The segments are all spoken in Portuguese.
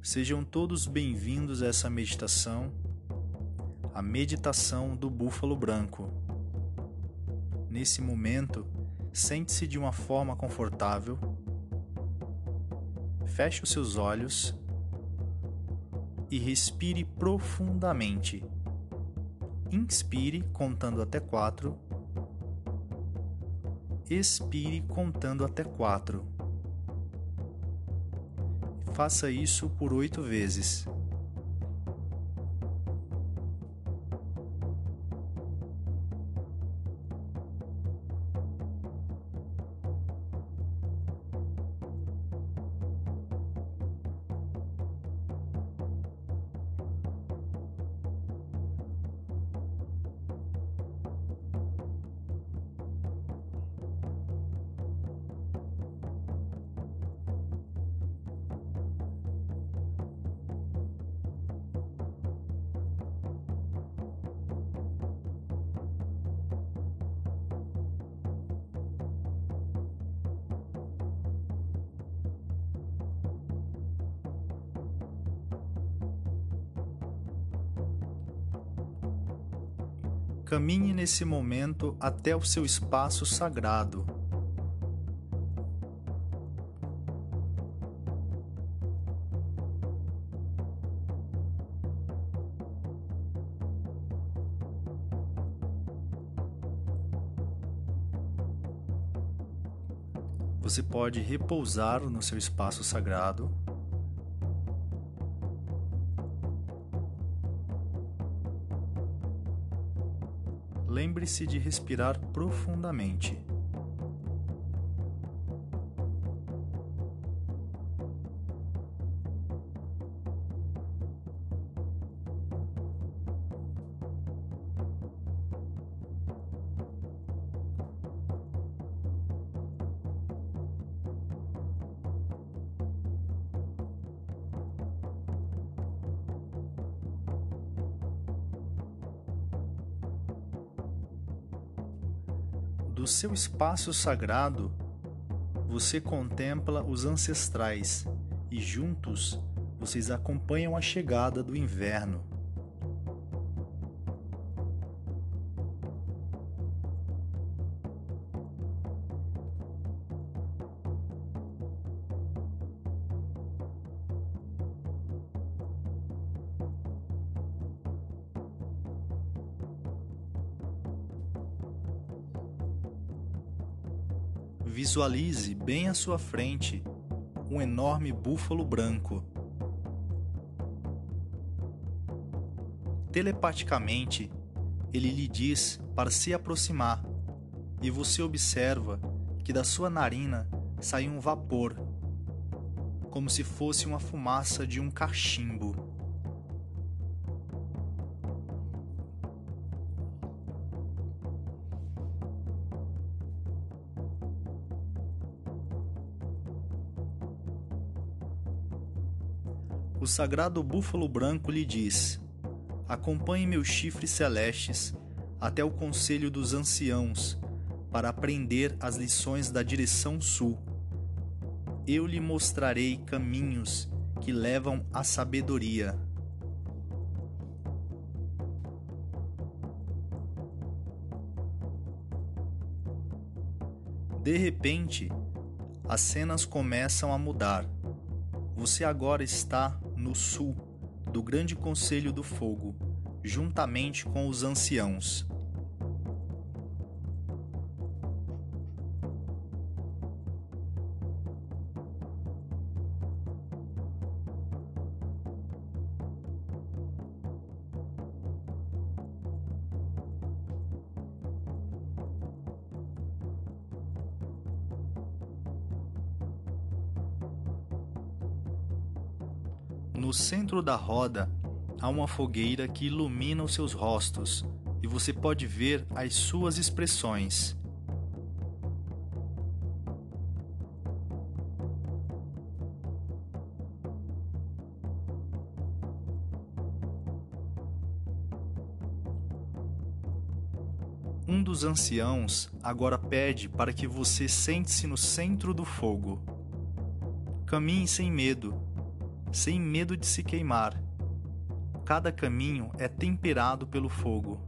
Sejam todos bem-vindos a essa meditação, a meditação do búfalo branco. Nesse momento, sente-se de uma forma confortável, feche os seus olhos e respire profundamente. Inspire contando até quatro, expire contando até quatro. Faça isso por oito vezes. Caminhe nesse momento até o seu espaço sagrado. Você pode repousar no seu espaço sagrado lembre-se de respirar profundamente. Do seu espaço sagrado, você contempla os ancestrais e juntos vocês acompanham a chegada do inverno. Visualize bem à sua frente um enorme búfalo branco. Telepaticamente, ele lhe diz para se aproximar, e você observa que da sua narina sai um vapor, como se fosse uma fumaça de um cachimbo. O sagrado búfalo branco lhe diz: Acompanhe meus chifres celestes até o conselho dos anciãos, para aprender as lições da direção sul. Eu lhe mostrarei caminhos que levam à sabedoria. De repente, as cenas começam a mudar. Você agora está no sul do Grande Conselho do Fogo, juntamente com os anciãos. No centro da roda há uma fogueira que ilumina os seus rostos e você pode ver as suas expressões. Um dos anciãos agora pede para que você sente-se no centro do fogo. Caminhe sem medo sem medo de se queimar. Cada caminho é temperado pelo fogo.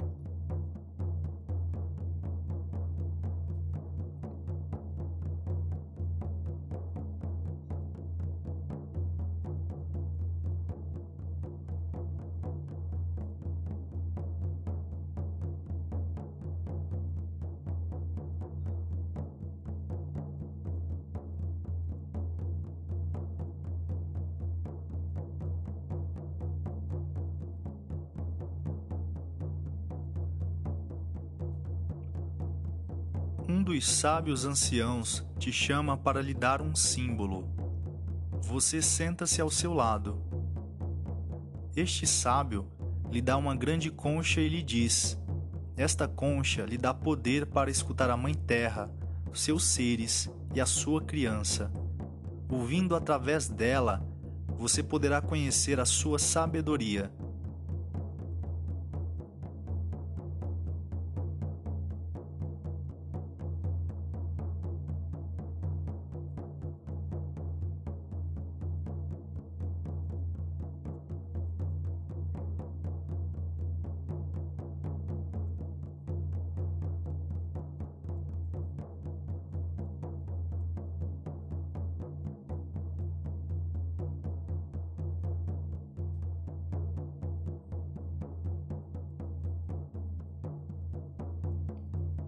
Um dos sábios anciãos te chama para lhe dar um símbolo. Você senta-se ao seu lado. Este sábio lhe dá uma grande concha e lhe diz: Esta concha lhe dá poder para escutar a Mãe Terra, seus seres e a sua criança. Ouvindo através dela, você poderá conhecer a sua sabedoria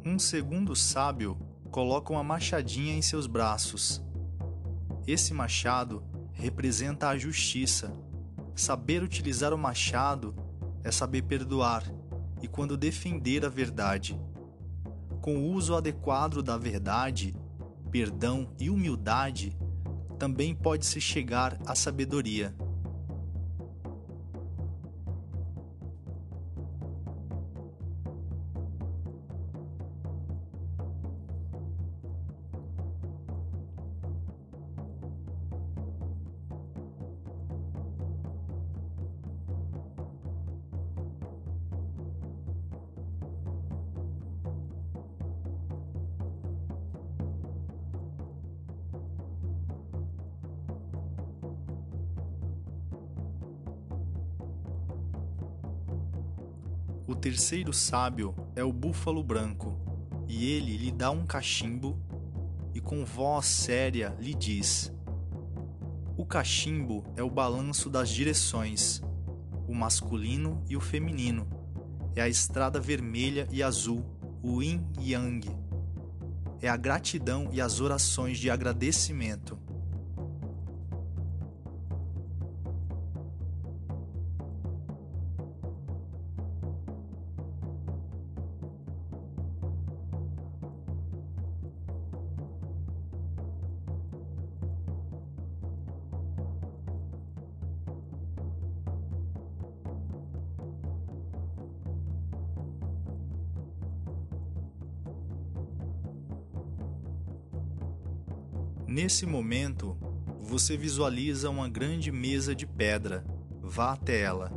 Um segundo sábio coloca uma machadinha em seus braços. Esse machado representa a justiça. Saber utilizar o machado é saber perdoar e quando defender a verdade. Com o uso adequado da verdade, perdão e humildade, também pode-se chegar à sabedoria. O terceiro sábio é o búfalo branco, e ele lhe dá um cachimbo e com voz séria lhe diz: O cachimbo é o balanço das direções, o masculino e o feminino. É a estrada vermelha e azul, o yin e yang. É a gratidão e as orações de agradecimento. Nesse momento, você visualiza uma grande mesa de pedra. Vá até ela.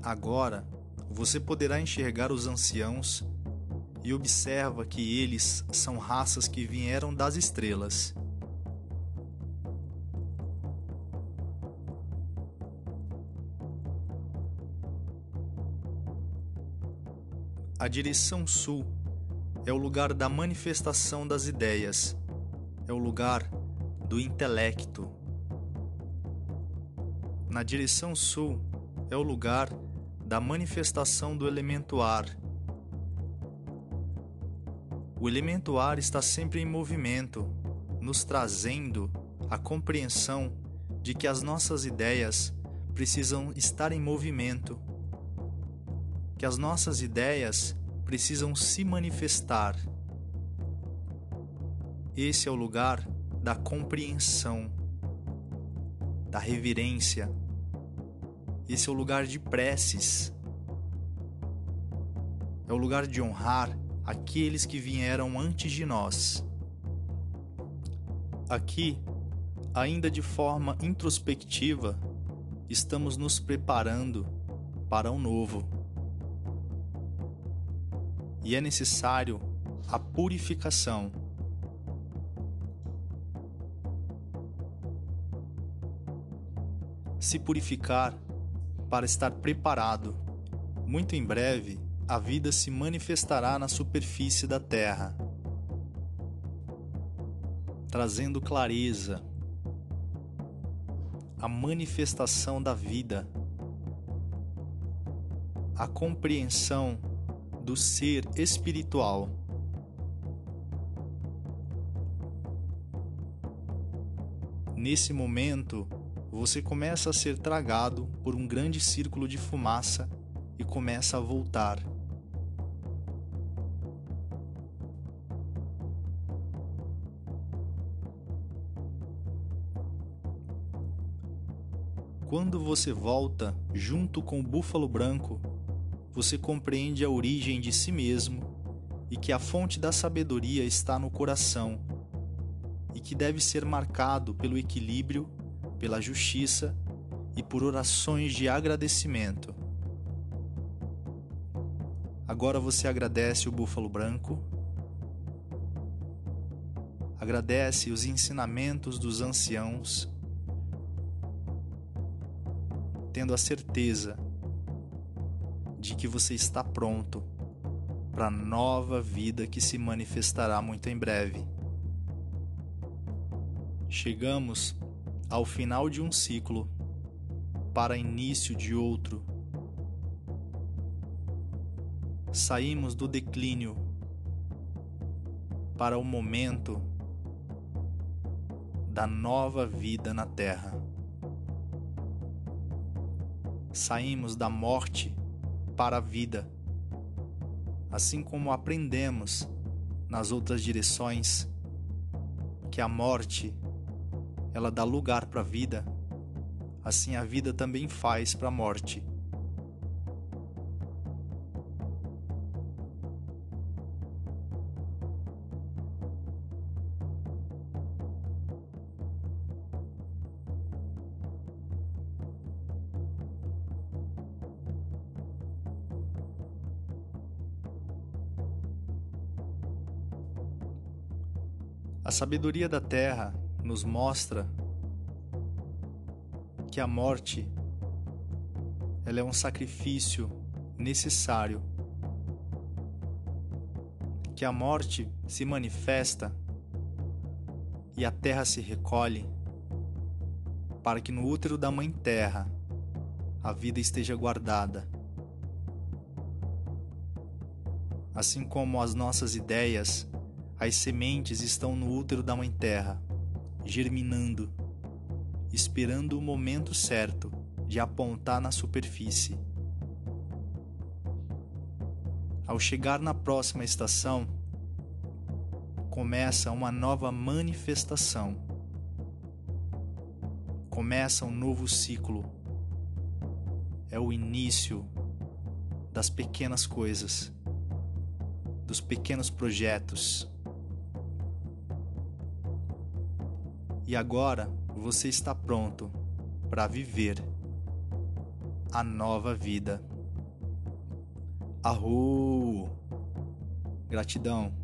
Agora, você poderá enxergar os anciãos e observa que eles são raças que vieram das estrelas. A direção sul é o lugar da manifestação das ideias, é o lugar do intelecto. Na direção sul é o lugar da manifestação do elemento ar. O elemento ar está sempre em movimento, nos trazendo a compreensão de que as nossas ideias precisam estar em movimento que as nossas ideias precisam se manifestar. Esse é o lugar da compreensão, da reverência. Esse é o lugar de preces. É o lugar de honrar aqueles que vieram antes de nós. Aqui, ainda de forma introspectiva, estamos nos preparando para o um novo e é necessário a purificação. Se purificar para estar preparado. Muito em breve, a vida se manifestará na superfície da terra, trazendo clareza, a manifestação da vida, a compreensão do ser espiritual. Nesse momento, você começa a ser tragado por um grande círculo de fumaça e começa a voltar. Quando você volta junto com o búfalo branco, você compreende a origem de si mesmo e que a fonte da sabedoria está no coração e que deve ser marcado pelo equilíbrio, pela justiça e por orações de agradecimento. Agora você agradece o búfalo branco, agradece os ensinamentos dos anciãos tendo a certeza de que você está pronto para a nova vida que se manifestará muito em breve. Chegamos ao final de um ciclo para início de outro. Saímos do declínio para o momento da nova vida na Terra saímos da morte para a vida. Assim como aprendemos nas outras direções que a morte ela dá lugar para a vida, assim a vida também faz para a morte. A sabedoria da terra nos mostra que a morte ela é um sacrifício necessário. Que a morte se manifesta e a terra se recolhe para que no útero da mãe terra a vida esteja guardada. Assim como as nossas ideias as sementes estão no útero da Mãe Terra, germinando, esperando o momento certo de apontar na superfície. Ao chegar na próxima estação, começa uma nova manifestação. Começa um novo ciclo. É o início das pequenas coisas, dos pequenos projetos E agora você está pronto para viver a nova vida. Arru! Gratidão.